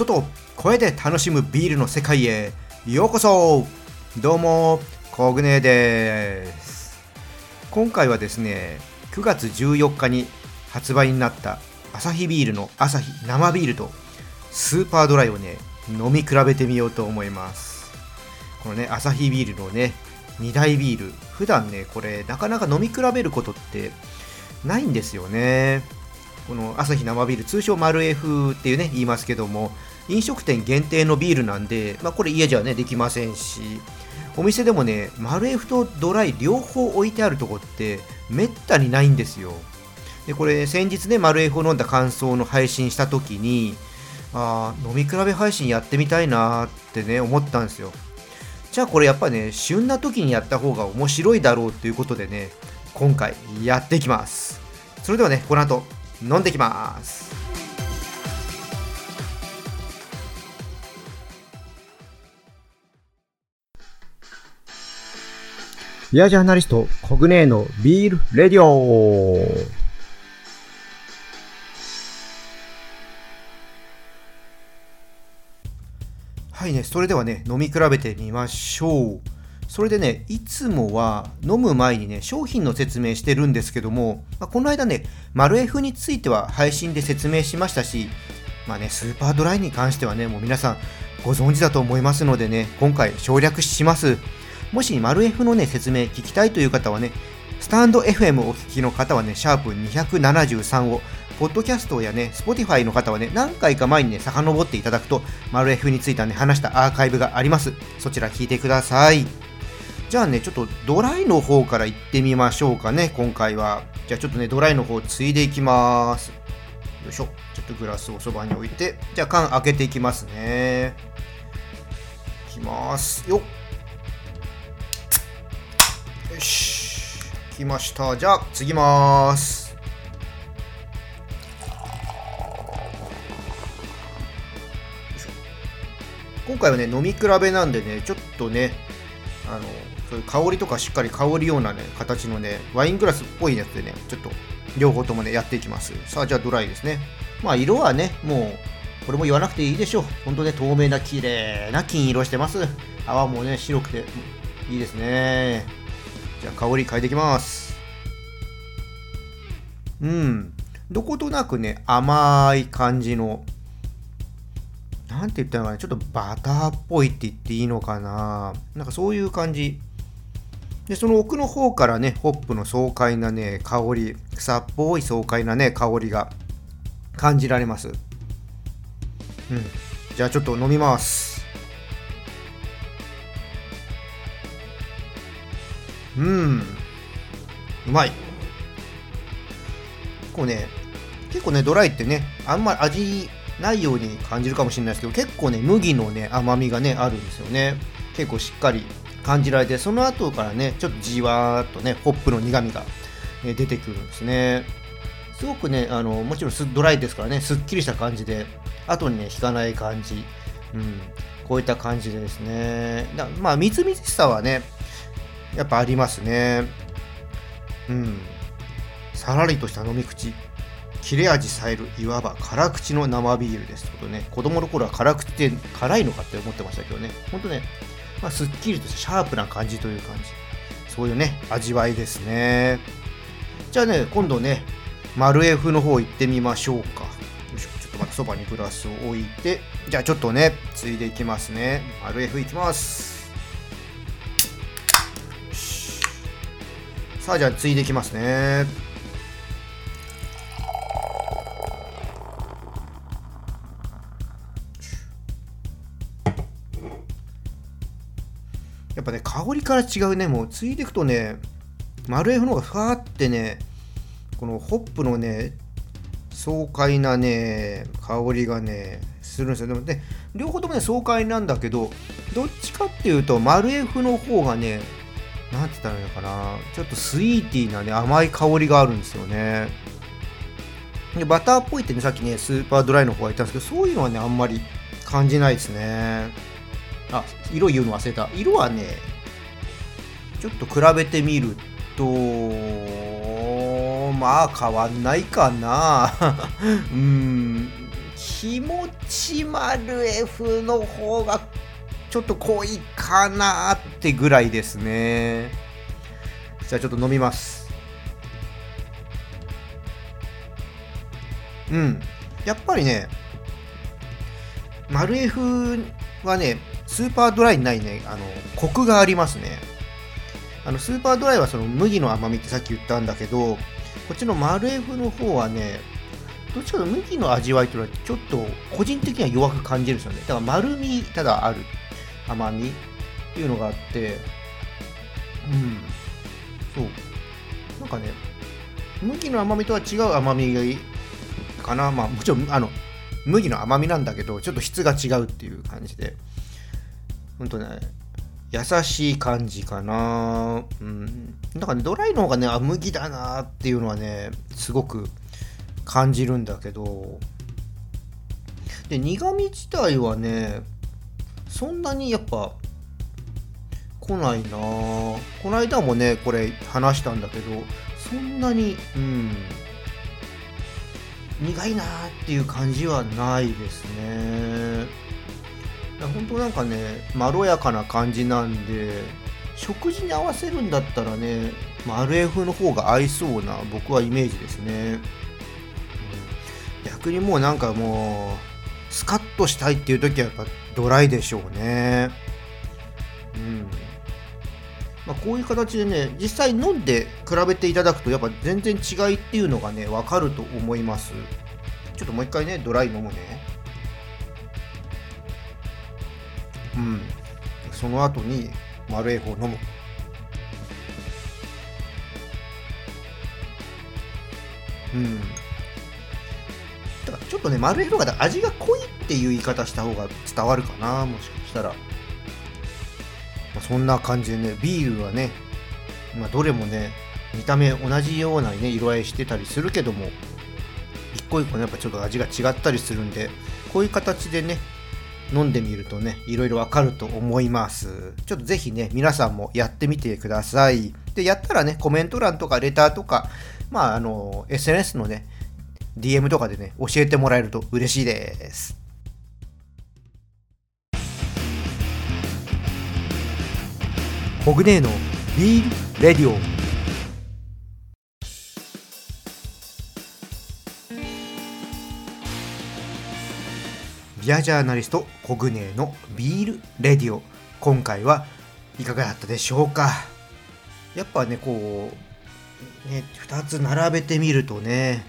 音と声で楽しむビールの世界へようこそ。どうもコグネです。今回はですね9月14日に発売になったアサヒビールのアサヒ生ビールとスーパードライをね飲み比べてみようと思います。このねアサヒビールのね2大ビール。普段ねこれなかなか飲み比べることってないんですよね。このアサヒ生ビール通称マルエフっていうね言いますけども飲食店限定のビールなんで、まあ、これ家じゃねできませんしお店でもねマルエフとドライ両方置いてあるとこってめったにないんですよ。でこれ先日ねマルエフを飲んだ感想の配信した時にあ飲み比べ配信やってみたいなってね思ったんですよ。じゃあこれやっぱね旬な時にやった方が面白いだろうということでね今回やっていきます。それではねこの後飲んできます。ビアジャーナリストコグネーのビールレディオ。はいねそれではね飲み比べてみましょうそれでね、いつもは飲む前にね、商品の説明してるんですけども、まあ、この間ね、マルエフについては配信で説明しましたし、まあね、スーパードライに関してはね、もう皆さんご存知だと思いますのでね、今回省略します。もしマルエフのね、説明聞きたいという方はね、スタンド FM お聞きの方はね、シャープ273を、ポッドキャストやね、Spotify の方はね、何回か前にね、遡っていただくと、マルエフについてはね、話したアーカイブがあります。そちら聞いてください。じゃあね、ちょっとドライの方から行ってみましょうかね、今回は。じゃあちょっとね、ドライの方をついでいきます。よいしょ。ちょっとグラスをそばに置いて、じゃあ缶開けていきますね。いきますよっよし。きました。じゃあ次ます。今回はね、飲み比べなんでね、ちょっとね、あの、そういう香りとかしっかり香るようなね、形のね、ワイングラスっぽいやつでね、ちょっと両方ともね、やっていきます。さあ、じゃあドライですね。まあ、色はね、もう、これも言わなくていいでしょう。ほんとね、透明な綺麗な金色してます。泡もね、白くていいですね。じゃあ、香り変えていきます。うん。どことなくね、甘い感じの、なんて言ったのかな、ちょっとバターっぽいって言っていいのかな。なんかそういう感じ。で、その奥の方からね、ホップの爽快なね、香り、草っぽい爽快なね、香りが感じられます。うん。じゃあちょっと飲みます。うん。うまい。こうね、結構ね、ドライってね、あんまり味ないように感じるかもしれないですけど、結構ね、麦のね、甘みがね、あるんですよね。結構しっかり感じられてその後からねちょっとじわーっとねホップの苦みが、出てくるんですね。すごくねあのもちろんドライですからねすっきりした感じで後にね引かない感じ、うん、こういった感じでですね。だまあみずみずしさはねやっぱありますね。うん。さらりとした飲み口。切れ味さえるいわば辛口の生ビールですとことね。子供の頃は辛口って辛いのかって思ってましたけどね。ほんとねまあ、すっきりとしたシャープな感じという感じ。そういうね味わいですね。じゃあね今度ね丸 F の方行ってみましょうか。よいしょちょっとまたそばにグラスを置いて。じゃあちょっとねついでいきますね。丸 F いきます。さあじゃあついでいきますね。香りから違うね、もうついていくとね、丸 F の方がふわーってね、このホップのね、爽快なね、香りがね、するんですよ。でもね、両方ともね、爽快なんだけど、どっちかっていうと、丸 F の方がね、なんて言ったらいいのかな、ちょっとスイーティーなね、甘い香りがあるんですよね。で、バターっぽいってね、さっきね、スーパードライの方が言ったんですけど、そういうのはね、あんまり感じないですね。あ色言うの忘れた色はねちょっと比べてみるとまあ変わんないかな。うん。気持ち丸 F の方がちょっと濃いかなってぐらいですね。じゃあちょっと飲みます。うん。やっぱりねマルエフはねスーパードライにないねあのコクがありますね。あのスーパードライはその麦の甘みってさっき言ったんだけどこっちのマルエフの方はねどっちかというと麦の味わいというのはちょっと個人的には弱く感じるんですよね。だから丸みただある。甘みっていうのがあって。うん。そう。なんかね麦の甘みとは違う甘みがいいかな。まあもちろんあの麦の甘みなんだけどちょっと質が違うっていう感じで。ほんとね優しい感じかな。うん。だから、ね、ドライの方がねあ麦だなっていうのはねすごく感じるんだけど。で苦味自体はねそんなにやっぱ来ないな。この間もねこれ話したんだけどそんなにうん。苦いなっていう感じはないですね。本当なんかねまろやかな感じなんで食事に合わせるんだったらね丸 F の方が合いそうな僕はイメージですね、うん、逆にもうなんかもうスカッとしたいっていう時はやっぱドライでしょうね。うん。まあ、こういう形でね実際飲んで比べていただくとやっぱ全然違いっていうのがね分かると思います。ちょっともう一回ねドライ飲むね。うん。その後に丸い方飲む。うん。だからちょっとね丸い方が味が濃いっていう言い方した方が伝わるかなもしかしたら。まあ、そんな感じでねビールはね、まあ、どれもね見た目同じような、ね、色合いしてたりするけども一個一個ねやっぱちょっと味が違ったりするんでこういう形でね飲んでみるとねいろいろわかると思います。ちょっとぜひね皆さんもやってみてください。でやったらねコメント欄とかレターとかまああの SNS のね DM とかでね教えてもらえると嬉しいです。コグネーのビールレディオビアジャーナリストコグネのビールレディオ。今回はいかがだったでしょうか？やっぱねこうね2つ並べてみるとね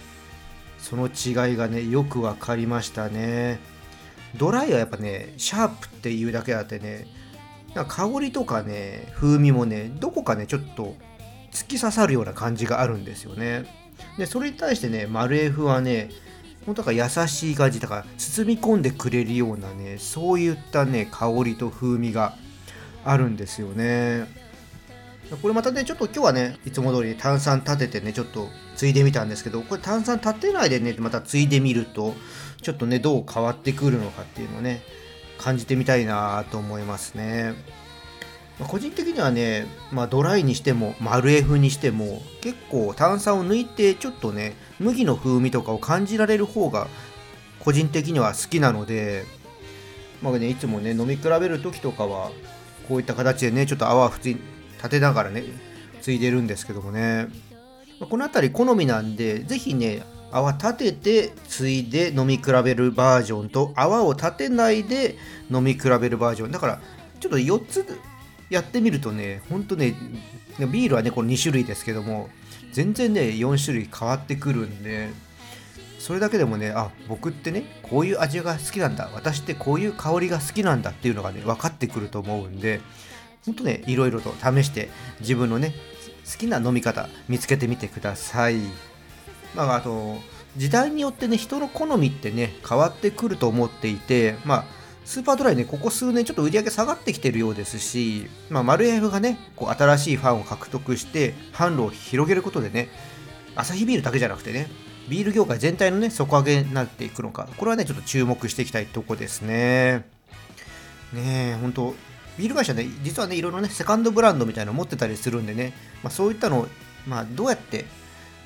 その違いがねよく分かりましたね。ドライはやっぱねシャープっていうだけあってねなんか香りとかね風味もねどこかねちょっと突き刺さるような感じがあるんですよね。でそれに対してねマルエフはね本当か優しい感じだから包み込んでくれるようなねそういったね香りと風味があるんですよねこれまたねちょっと今日はねいつも通り炭酸立ててねちょっとついでみたんですけどこれ炭酸立てないでねまたついでみるとちょっとねどう変わってくるのかっていうのをね感じてみたいなと思いますね。ま個人的にはね、まあ、ドライにしても丸 F にしても結構炭酸を抜いてちょっとね麦の風味とかを感じられる方が個人的には好きなので、まあね、いつもね飲み比べる時とかはこういった形でねちょっと泡普通に立てながらねついでるんですけどもね、まこの辺り好みなんで是非ね泡立ててついで飲み比べるバージョンと泡を立てないで飲み比べるバージョン。だからちょっと4つやってみるとねほんとねビールはねこの2種類ですけども全然ね4種類変わってくるんでそれだけでもねあ僕ってねこういう味が好きなんだ私ってこういう香りが好きなんだっていうのがね分かってくると思うんでほんとねいろいろと試して自分のね好きな飲み方見つけてみてください。まあ、あと時代によってね人の好みってね変わってくると思っていてまあスーパードライねここ数年ちょっと売り上げ下がってきてるようですし、まあ、マルエフがねこう新しいファンを獲得して販路を広げることでねアサヒビールだけじゃなくてねビール業界全体のね底上げになっていくのかこれはねちょっと注目していきたいとこですね。ねえ本当ビール会社ね実はねいろいろねセカンドブランドみたいなの持ってたりするんでね、まあ、そういったのを、まあ、どうやって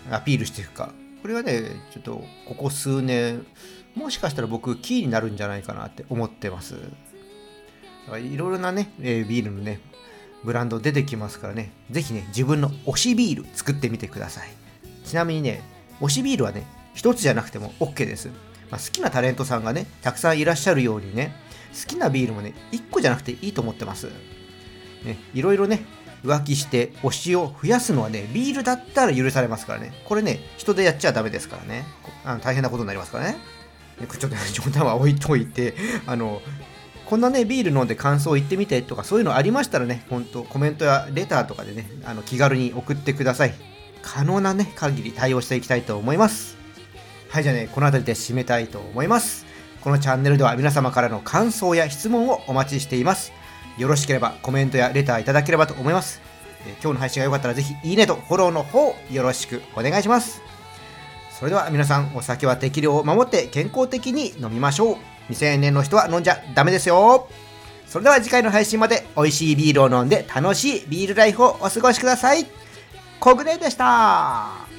アピールしていくかこれはねちょっとここ数年もしかしたら僕キーになるんじゃないかなって思ってます。いろいろなね、えー、ビールのねブランド出てきますからね。是非ね自分の推しビール作ってみてください。ちなみにね推しビールはね一つじゃなくても OK です、まあ、好きなタレントさんがねたくさんいらっしゃるようにね好きなビールもね1個じゃなくていいと思ってます。ねいろいろね浮気して推しを増やすのはねビールだったら許されますからね。これね人でやっちゃダメですからね。あの大変なことになりますからね。ちょっと冗談は置いといてあのこんなねビール飲んで感想言ってみてとかそういうのありましたらね本当コメントやレターとかでねあの気軽に送ってください可能なね限り対応していきたいと思いますはいじゃあねこの辺りで締めたいと思いますこのチャンネルでは皆様からの感想や質問をお待ちしていますよろしければコメントやレターいただければと思います。え今日の配信が良かったらぜひいいねとフォローの方よろしくお願いします。それでは皆さんお酒は適量を守って健康的に飲みましょう。未成年の人は飲んじゃダメですよ。それでは次回の配信まで美味しいビールを飲んで楽しいビールライフをお過ごしください。コグネでした。